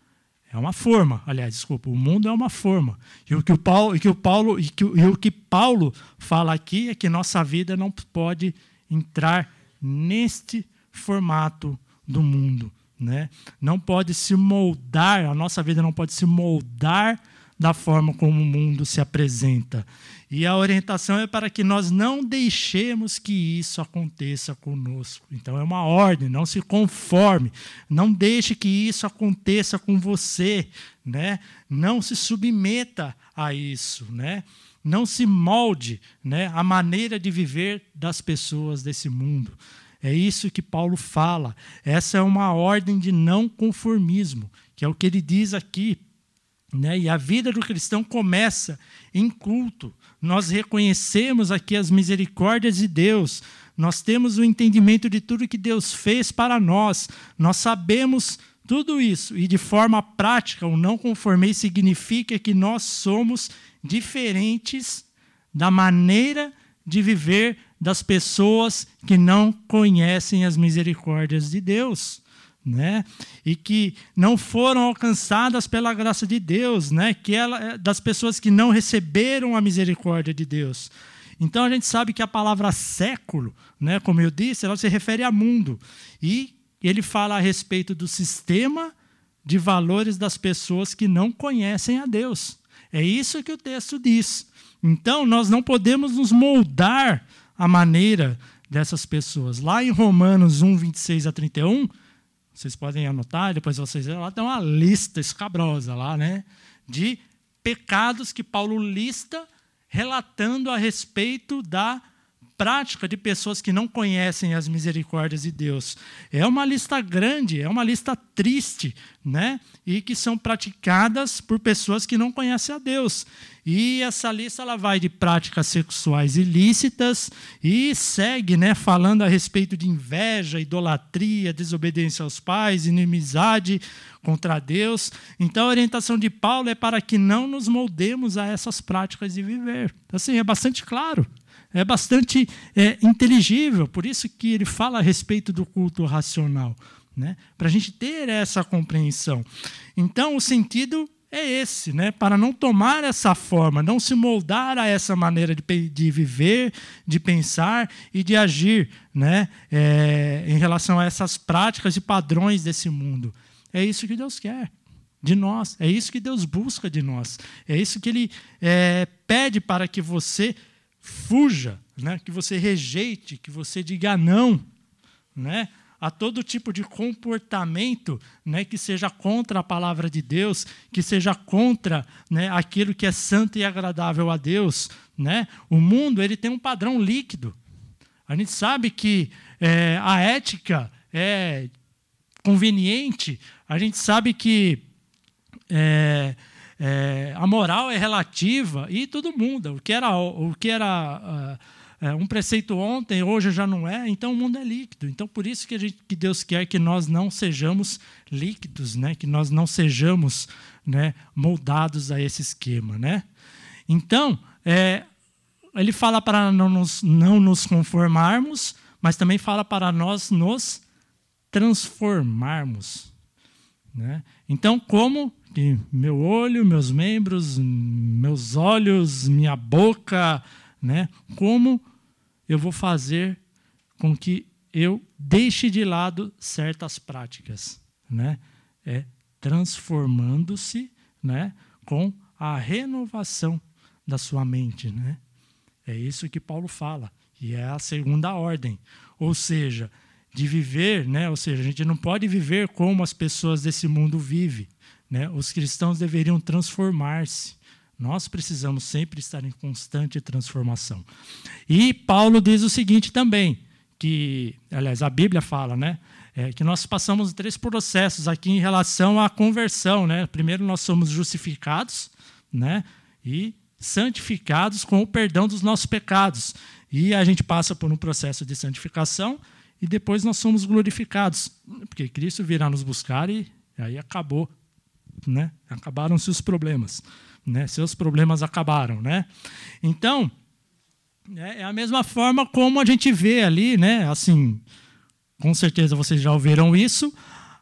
é uma forma, aliás, desculpa, o mundo é uma forma. E o que o Paulo, e que o Paulo, e, que, e o que Paulo fala aqui é que nossa vida não pode entrar neste formato do mundo, né? Não pode se moldar, a nossa vida não pode se moldar da forma como o mundo se apresenta. E a orientação é para que nós não deixemos que isso aconteça conosco. Então é uma ordem, não se conforme, não deixe que isso aconteça com você, né? Não se submeta a isso, né? Não se molde, né, a maneira de viver das pessoas desse mundo. É isso que Paulo fala. Essa é uma ordem de não conformismo, que é o que ele diz aqui. Né? E a vida do cristão começa em culto. Nós reconhecemos aqui as misericórdias de Deus, nós temos o entendimento de tudo que Deus fez para nós, nós sabemos tudo isso, e de forma prática, o não conformei significa que nós somos diferentes da maneira de viver das pessoas que não conhecem as misericórdias de Deus né? E que não foram alcançadas pela graça de Deus, né? Que ela é das pessoas que não receberam a misericórdia de Deus. Então a gente sabe que a palavra século, né, como eu disse, ela se refere a mundo. E ele fala a respeito do sistema de valores das pessoas que não conhecem a Deus. É isso que o texto diz. Então nós não podemos nos moldar a maneira dessas pessoas. Lá em Romanos 1, 26 a 31, vocês podem anotar, depois vocês lá tem uma lista escabrosa lá, né? De pecados que Paulo lista relatando a respeito da prática de pessoas que não conhecem as misericórdias de Deus. É uma lista grande, é uma lista triste, né? E que são praticadas por pessoas que não conhecem a Deus. E essa lista ela vai de práticas sexuais ilícitas e segue, né, falando a respeito de inveja, idolatria, desobediência aos pais, inimizade contra Deus. Então a orientação de Paulo é para que não nos moldemos a essas práticas de viver. Assim, é bastante claro é bastante é, inteligível, por isso que ele fala a respeito do culto racional, né? para a gente ter essa compreensão. Então, o sentido é esse, né? para não tomar essa forma, não se moldar a essa maneira de, de viver, de pensar e de agir né? É, em relação a essas práticas e padrões desse mundo. É isso que Deus quer. de nós. É isso que Deus busca de nós. É isso que Ele é, pede para que você fuja, né? que você rejeite, que você diga não. Né? a todo tipo de comportamento né, que seja contra a palavra de Deus, que seja contra né, aquilo que é santo e agradável a Deus. Né? O mundo ele tem um padrão líquido. A gente sabe que é, a ética é conveniente, a gente sabe que é, é, a moral é relativa e tudo muda. O que era, o que era uh, é, um preceito ontem, hoje já não é, então o mundo é líquido. Então, por isso que, a gente, que Deus quer que nós não sejamos líquidos, né? que nós não sejamos né, moldados a esse esquema. Né? Então, é, ele fala para não nos, não nos conformarmos, mas também fala para nós nos transformarmos. Né? Então, como que meu olho, meus membros, meus olhos, minha boca, né? Como eu vou fazer com que eu deixe de lado certas práticas, né? É transformando-se, né, com a renovação da sua mente, né? É isso que Paulo fala, e é a segunda ordem. Ou seja, de viver, né? Ou seja, a gente não pode viver como as pessoas desse mundo vivem, né? Os cristãos deveriam transformar-se, nós precisamos sempre estar em constante transformação. E Paulo diz o seguinte também, que, aliás, a Bíblia fala, né? É, que nós passamos três processos aqui em relação à conversão, né? Primeiro nós somos justificados, né? E santificados com o perdão dos nossos pecados. E a gente passa por um processo de santificação e depois nós somos glorificados, porque Cristo virá nos buscar e aí acabou, né? Acabaram-se os problemas né? Seus problemas acabaram, né? Então, é, é a mesma forma como a gente vê ali, né? Assim, com certeza vocês já ouviram isso.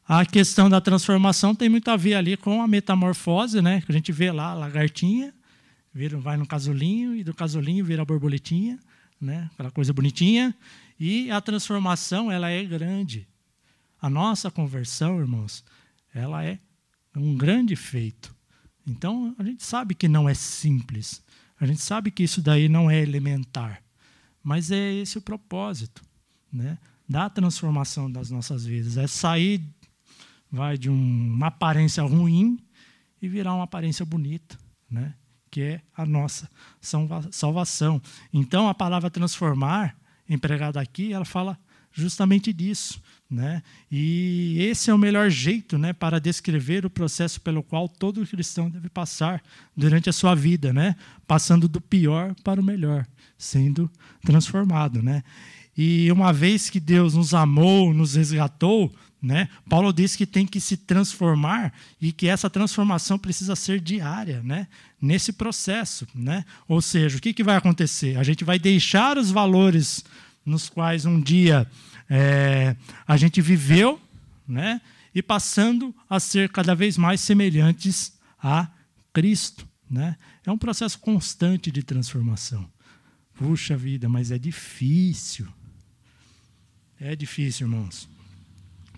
A questão da transformação tem muito a ver ali com a metamorfose, né? Que a gente vê lá a lagartinha, vira, vai no casulinho e do casulinho vira a borboletinha, né? Aquela coisa bonitinha. E a transformação, ela é grande. A nossa conversão, irmãos, ela é um grande feito. Então, a gente sabe que não é simples. A gente sabe que isso daí não é elementar. Mas é esse o propósito né, da transformação das nossas vidas. É sair vai de um, uma aparência ruim e virar uma aparência bonita, né, que é a nossa salvação. Então, a palavra transformar, empregada aqui, ela fala justamente disso. Né? E esse é o melhor jeito né, para descrever o processo pelo qual todo cristão deve passar durante a sua vida, né? passando do pior para o melhor, sendo transformado. Né? E uma vez que Deus nos amou, nos resgatou, né? Paulo diz que tem que se transformar e que essa transformação precisa ser diária, né? nesse processo. Né? Ou seja, o que, que vai acontecer? A gente vai deixar os valores nos quais um dia é, a gente viveu, né? E passando a ser cada vez mais semelhantes a Cristo, né? É um processo constante de transformação. Puxa vida, mas é difícil. É difícil, irmãos,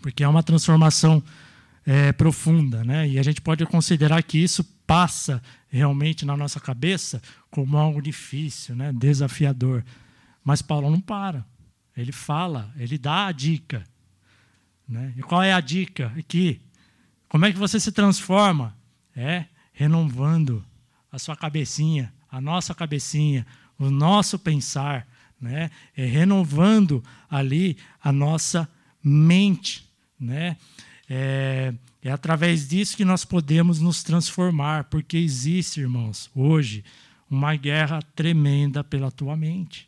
porque é uma transformação é, profunda, né? E a gente pode considerar que isso passa realmente na nossa cabeça como algo difícil, né? Desafiador. Mas Paulo não para. Ele fala, ele dá a dica. Né? E qual é a dica aqui? Como é que você se transforma? É renovando a sua cabecinha, a nossa cabecinha, o nosso pensar, né? É renovando ali a nossa mente, né? É, é através disso que nós podemos nos transformar, porque existe, irmãos, hoje uma guerra tremenda pela tua mente.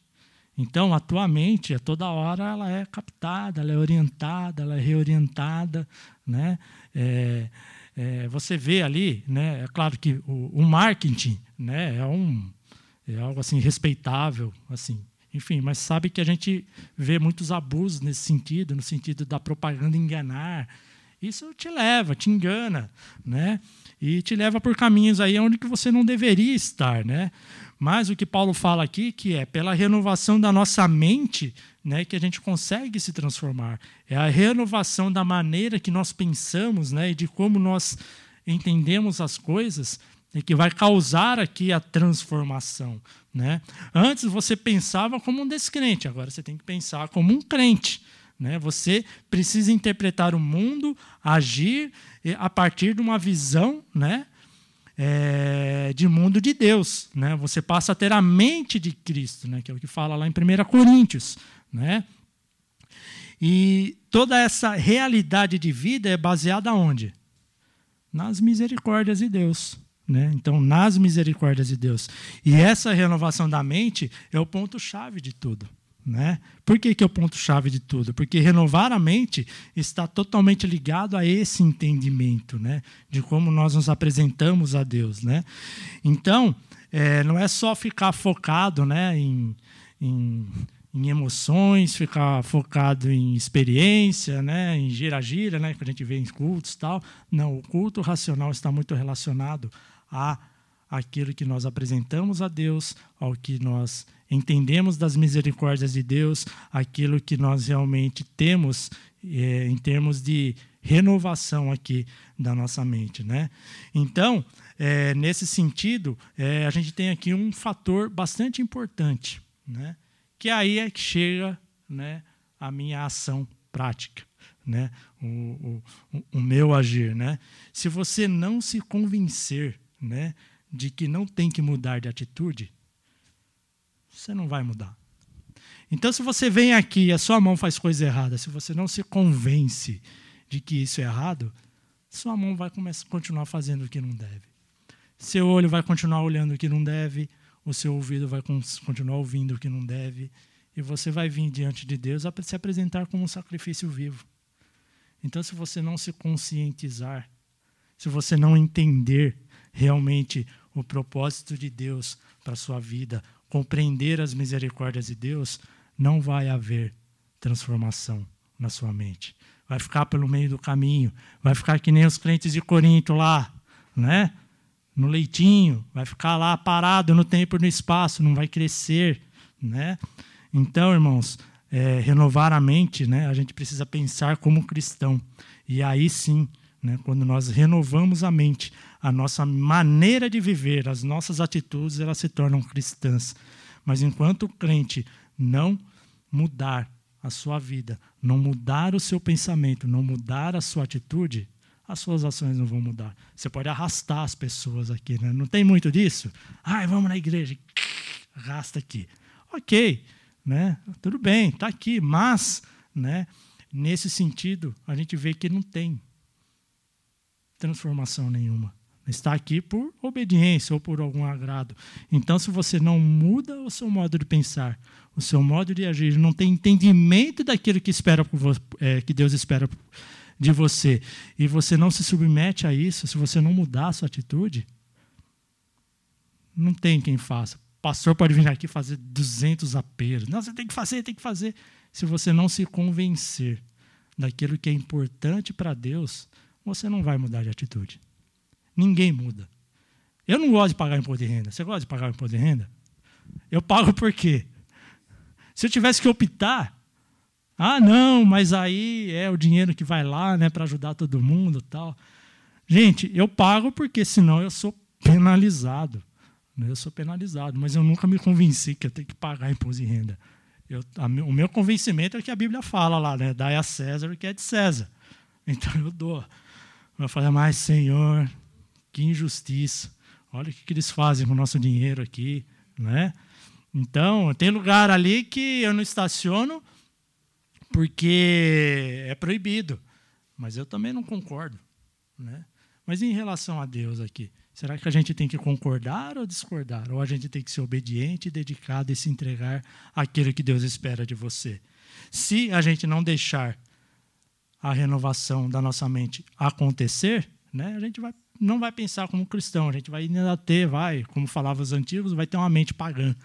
Então, a tua mente, a toda hora, ela é captada, ela é orientada, ela é reorientada. Né? É, é, você vê ali, né? é claro que o, o, marketing né? é, um, é algo assim respeitável, assim, enfim, mas sabe que a gente vê muitos abusos nesse sentido, no sentido da propaganda enganar. Isso te leva, te engana, né? E te leva por caminhos aí onde que você não deveria estar, né? Mas o que Paulo fala aqui, que é pela renovação da nossa mente, né, que a gente consegue se transformar. É a renovação da maneira que nós pensamos, né, e de como nós entendemos as coisas é que vai causar aqui a transformação. Né? Antes você pensava como um descrente, agora você tem que pensar como um crente. Né? Você precisa interpretar o mundo, agir a partir de uma visão né? É, de mundo de Deus. Né? Você passa a ter a mente de Cristo, né? que é o que fala lá em 1 Coríntios. Né? E toda essa realidade de vida é baseada onde? Nas misericórdias de Deus. Né? Então, nas misericórdias de Deus. E essa renovação da mente é o ponto-chave de tudo. Né? Por que, que é o ponto-chave de tudo? Porque renovar a mente está totalmente ligado a esse entendimento né? de como nós nos apresentamos a Deus. Né? Então, é, não é só ficar focado né, em, em em emoções, ficar focado em experiência, né, em gira-gira, né, que a gente vê em cultos e tal. Não, o culto racional está muito relacionado a aquilo que nós apresentamos a Deus, ao que nós entendemos das misericórdias de Deus, aquilo que nós realmente temos é, em termos de renovação aqui da nossa mente, né? Então, é, nesse sentido, é, a gente tem aqui um fator bastante importante, né? Que aí é que chega, né, a minha ação prática, né? O, o, o meu agir, né? Se você não se convencer né, de que não tem que mudar de atitude, você não vai mudar. Então, se você vem aqui e a sua mão faz coisa errada, se você não se convence de que isso é errado, sua mão vai começar, continuar fazendo o que não deve. Seu olho vai continuar olhando o que não deve, o seu ouvido vai continuar ouvindo o que não deve, e você vai vir diante de Deus a se apresentar como um sacrifício vivo. Então, se você não se conscientizar, se você não entender realmente o propósito de Deus para a sua vida, compreender as misericórdias de Deus, não vai haver transformação na sua mente. Vai ficar pelo meio do caminho, vai ficar que nem os crentes de Corinto lá, né? No leitinho, vai ficar lá parado no tempo e no espaço, não vai crescer, né? Então, irmãos, é, renovar a mente, né? A gente precisa pensar como cristão. E aí sim, né, quando nós renovamos a mente, a nossa maneira de viver, as nossas atitudes, elas se tornam cristãs. Mas enquanto o crente não mudar a sua vida, não mudar o seu pensamento, não mudar a sua atitude, as suas ações não vão mudar. Você pode arrastar as pessoas aqui, né? não tem muito disso? Ai, vamos na igreja, arrasta aqui. Ok, né? tudo bem, está aqui, mas né, nesse sentido a gente vê que não tem transformação nenhuma. Está aqui por obediência ou por algum agrado. Então, se você não muda o seu modo de pensar, o seu modo de agir, não tem entendimento daquilo que, espera é, que Deus espera de você, e você não se submete a isso, se você não mudar a sua atitude, não tem quem faça. Pastor pode vir aqui fazer 200 apelos. Não, você tem que fazer, tem que fazer. Se você não se convencer daquilo que é importante para Deus, você não vai mudar de atitude. Ninguém muda. Eu não gosto de pagar imposto de renda. Você gosta de pagar imposto de renda? Eu pago por quê? Se eu tivesse que optar, ah, não, mas aí é o dinheiro que vai lá, né, para ajudar todo mundo, tal. Gente, eu pago porque senão eu sou penalizado. Né? Eu sou penalizado, mas eu nunca me convenci que eu tenho que pagar imposto de renda. Eu, a, o meu convencimento é que a Bíblia fala lá, né? Dai a César o que é de César. Então eu dou. Vai falar, mas Senhor, que injustiça. Olha o que, eles fazem com o nosso dinheiro aqui. Né? Então, tem lugar ali que eu não estaciono porque é proibido. Mas eu também não concordo. Né? Mas em relação a Deus aqui, será que a gente tem que concordar ou discordar? Ou a gente tem que ser obediente, dedicado e se entregar àquilo que Deus espera de você? Se a gente não deixar a renovação da nossa mente acontecer, né, a gente vai, não vai pensar como cristão, a gente vai ainda ter, vai, como falavam os antigos, vai ter uma mente pagã.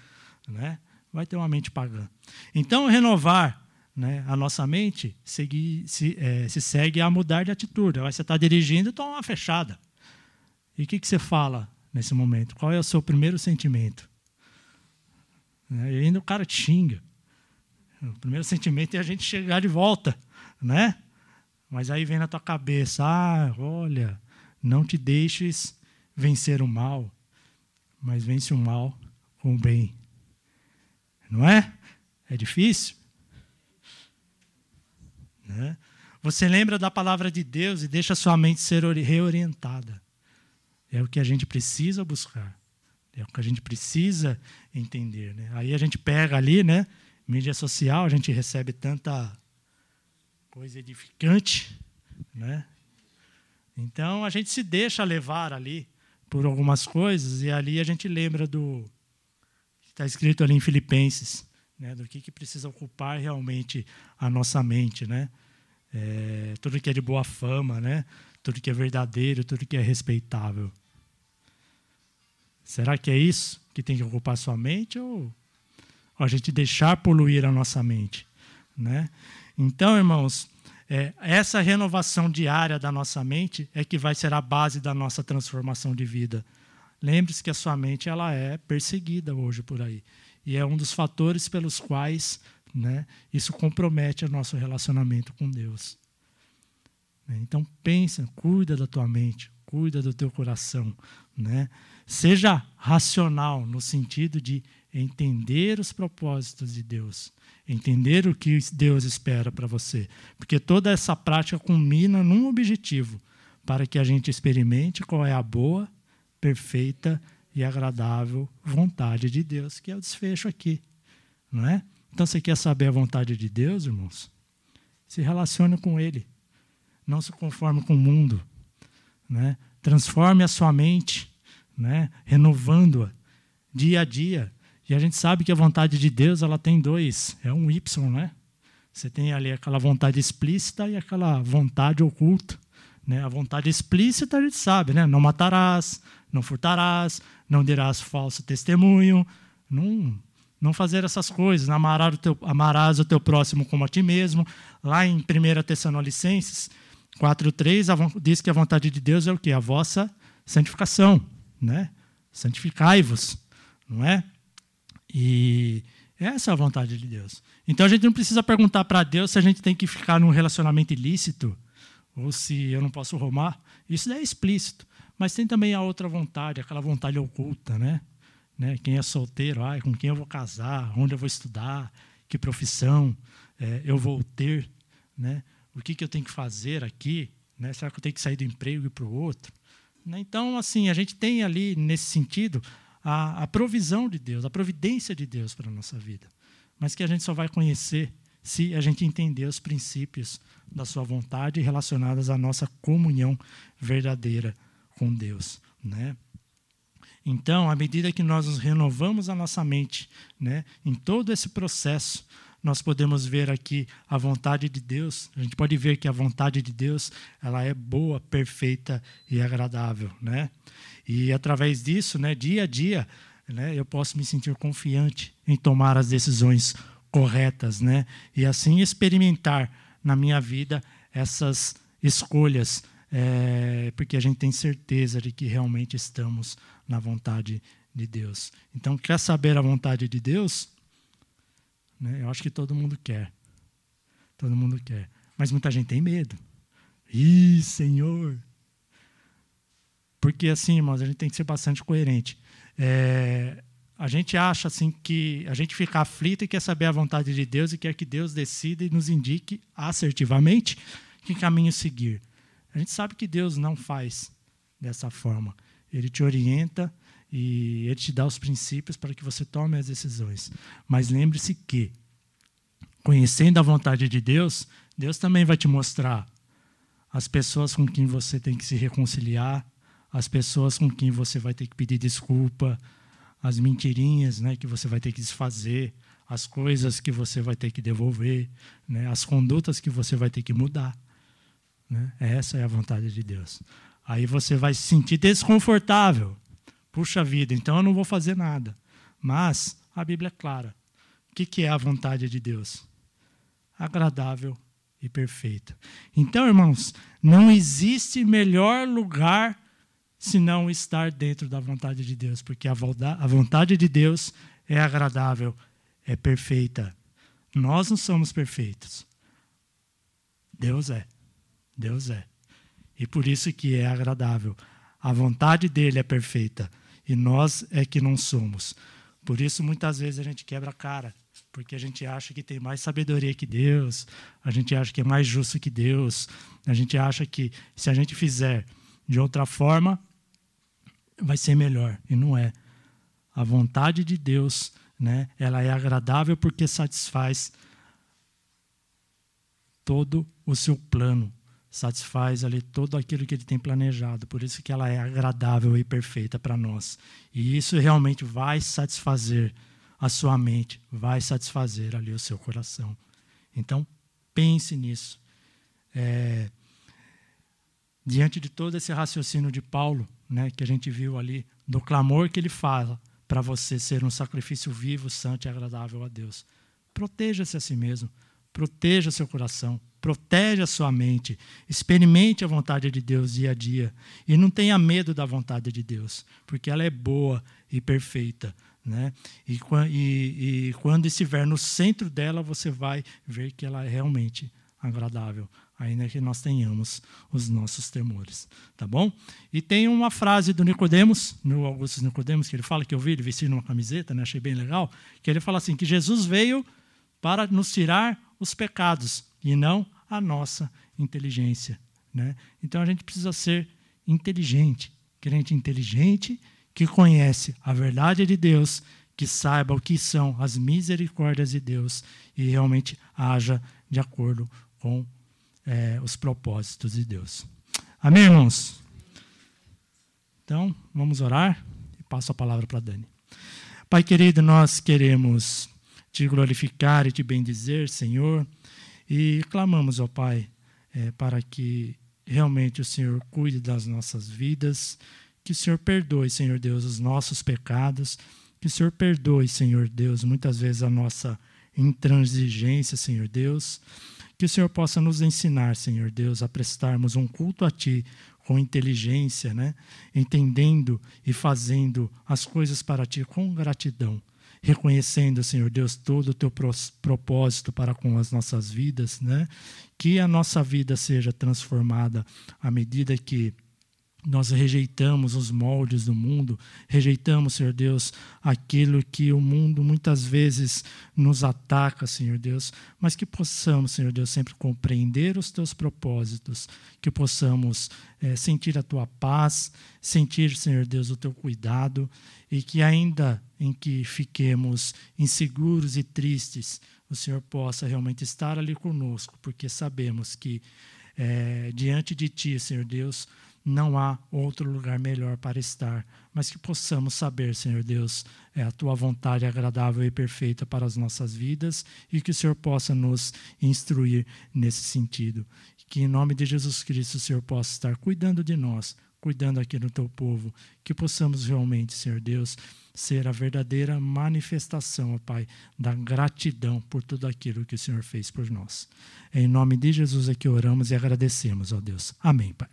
Né? Vai ter uma mente pagã. Então, renovar né, a nossa mente seguir, se, é, se segue a mudar de atitude. Aí você está dirigindo e toma uma fechada. E o que, que você fala nesse momento? Qual é o seu primeiro sentimento? Né, e ainda o cara te xinga. O primeiro sentimento é a gente chegar de volta, né? Mas aí vem na tua cabeça, ah, olha, Não te deixes vencer o mal, mas vence o mal com o bem. Não é? É difícil? Né? Você lembra da palavra de Deus e deixa sua mente ser reorientada. É o que a gente precisa buscar. É o que a gente precisa entender. Né? Aí a gente pega ali, né? Mídia social, a gente recebe tanta coisa edificante, né? Então a gente se deixa levar ali por algumas coisas e ali a gente lembra do que está escrito ali em Filipenses, né? Do que, que precisa ocupar realmente a nossa mente, né? É, tudo que é de boa fama, né? Tudo que é verdadeiro, tudo que é respeitável. Será que é isso que tem que ocupar sua mente ou, a gente deixar poluir a nossa mente, né? Então, irmãos, é, essa renovação diária da nossa mente é que vai ser a base da nossa transformação de vida. Lembre-se que a sua mente ela é perseguida hoje por aí e é um dos fatores pelos quais, né, isso compromete o nosso relacionamento com Deus. Então pensa, cuida da tua mente, cuida do teu coração, né? Seja racional no sentido de entender os propósitos de Deus, entender o que Deus espera para você, porque toda essa prática culmina num objetivo, para que a gente experimente qual é a boa, perfeita e agradável vontade de Deus, que é o desfecho aqui, não é? Então você quer saber a vontade de Deus, irmãos? Se relacione com ele. Não se conforme com o mundo, né? Transforme a sua mente né? renovando-a dia a dia. E a gente sabe que a vontade de Deus ela tem dois, é um Y, né? Você tem ali aquela vontade explícita e aquela vontade oculta. Né? A vontade explícita a gente sabe, né? Não matarás, não furtarás, não dirás falso testemunho, não, não fazer essas coisas, amarás o, teu, amarás o teu próximo como a ti mesmo. Lá em 1 Tessalonicenses 4,3 diz que a vontade de Deus é o que? A vossa santificação né? Santificai-vos, não é? E essa é a vontade de Deus. Então a gente não precisa perguntar para Deus se a gente tem que ficar num relacionamento ilícito ou se eu não posso romar. Isso é explícito. Mas tem também a outra vontade, aquela vontade oculta, né? né? Quem é solteiro, ai, com quem eu vou casar, onde eu vou estudar, que profissão é, eu vou ter, né? O que, que eu tenho que fazer aqui? Né? Será que eu tenho que sair do emprego e ir para o outro? Né? Então, assim, a gente tem ali, nesse sentido, a, a provisão de Deus, a providência de Deus para a nossa vida. Mas que a gente só vai conhecer se a gente entender os princípios da sua vontade relacionados à nossa comunhão verdadeira com Deus, né? Então, à medida que nós nos renovamos a nossa mente, né, em todo esse processo, nós podemos ver aqui a vontade de Deus. A gente pode ver que a vontade de Deus ela é boa, perfeita e agradável, né? E através disso, né, dia a dia, né, eu posso me sentir confiante em tomar as decisões corretas, né? E assim experimentar na minha vida essas escolhas, é, porque a gente tem certeza de que realmente estamos na vontade de Deus. Então, quer saber a vontade de Deus? Né? Eu acho que todo mundo quer. Todo mundo quer. Mas muita gente tem medo. Ih, Senhor! Porque assim, irmãos, a gente tem que ser bastante coerente. É, a gente acha assim que a gente fica aflito e quer saber a vontade de Deus e quer que Deus decida e nos indique assertivamente que caminho seguir. A gente sabe que Deus não faz dessa forma. Ele te orienta e ele te dá os princípios para que você tome as decisões. Mas lembre-se que, conhecendo a vontade de Deus, Deus também vai te mostrar as pessoas com quem você tem que se reconciliar, as pessoas com quem você vai ter que pedir desculpa, as mentirinhas né, que você vai ter que desfazer, as coisas que você vai ter que devolver, né, as condutas que você vai ter que mudar. Né? Essa é a vontade de Deus. Aí você vai se sentir desconfortável, Puxa vida, então eu não vou fazer nada. Mas a Bíblia é clara. O que é a vontade de Deus? Agradável e perfeita. Então, irmãos, não existe melhor lugar senão estar dentro da vontade de Deus, porque a vontade de Deus é agradável, é perfeita. Nós não somos perfeitos. Deus é. Deus é. E por isso que é agradável. A vontade dele é perfeita e nós é que não somos. Por isso muitas vezes a gente quebra a cara, porque a gente acha que tem mais sabedoria que Deus, a gente acha que é mais justo que Deus, a gente acha que se a gente fizer de outra forma vai ser melhor e não é. A vontade de Deus, né, ela é agradável porque satisfaz todo o seu plano, satisfaz ali todo aquilo que ele tem planejado. Por isso que ela é agradável e perfeita para nós. E isso realmente vai satisfazer a sua mente, vai satisfazer ali o seu coração. Então, pense nisso. É, diante de todo esse raciocínio de Paulo, né, que a gente viu ali, do clamor que ele fala para você ser um sacrifício vivo, santo e agradável a Deus. Proteja-se a si mesmo, proteja seu coração, proteja a sua mente, experimente a vontade de Deus dia a dia e não tenha medo da vontade de Deus, porque ela é boa e perfeita. Né? E, e, e quando estiver no centro dela, você vai ver que ela é realmente agradável, ainda que nós tenhamos os nossos temores, tá bom? E tem uma frase do Nicodemos, no Augusto Nicodemos, que ele fala que eu vi ele vestindo uma camiseta, né? achei bem legal, que ele fala assim que Jesus veio para nos tirar os pecados e não a nossa inteligência. Né? Então a gente precisa ser inteligente, crente inteligente, que conhece a verdade de Deus, que saiba o que são as misericórdias de Deus e realmente haja de acordo com é, os propósitos de Deus. Amém, irmãos? Então, vamos orar e passo a palavra para Dani. Pai querido, nós queremos te glorificar e te bendizer, Senhor. E clamamos, ó Pai, é, para que realmente o Senhor cuide das nossas vidas, que o Senhor perdoe, Senhor Deus, os nossos pecados, que o Senhor perdoe, Senhor Deus, muitas vezes a nossa intransigência, Senhor Deus, que o Senhor possa nos ensinar, Senhor Deus, a prestarmos um culto a Ti com inteligência, né? entendendo e fazendo as coisas para Ti com gratidão reconhecendo, Senhor Deus, todo o teu propósito para com as nossas vidas, né? Que a nossa vida seja transformada à medida que nós rejeitamos os moldes do mundo, rejeitamos, Senhor Deus, aquilo que o mundo muitas vezes nos ataca, Senhor Deus, mas que possamos, Senhor Deus, sempre compreender os teus propósitos, que possamos é, sentir a tua paz, sentir, Senhor Deus, o teu cuidado e que ainda em que fiquemos inseguros e tristes, o Senhor possa realmente estar ali conosco, porque sabemos que é, diante de Ti, Senhor Deus, não há outro lugar melhor para estar, mas que possamos saber, Senhor Deus, é a tua vontade agradável e perfeita para as nossas vidas e que o Senhor possa nos instruir nesse sentido. Que em nome de Jesus Cristo o Senhor possa estar cuidando de nós, cuidando aqui do teu povo, que possamos realmente, Senhor Deus, ser a verdadeira manifestação, ó Pai, da gratidão por tudo aquilo que o Senhor fez por nós. Em nome de Jesus é que oramos e agradecemos, ó Deus. Amém, Pai.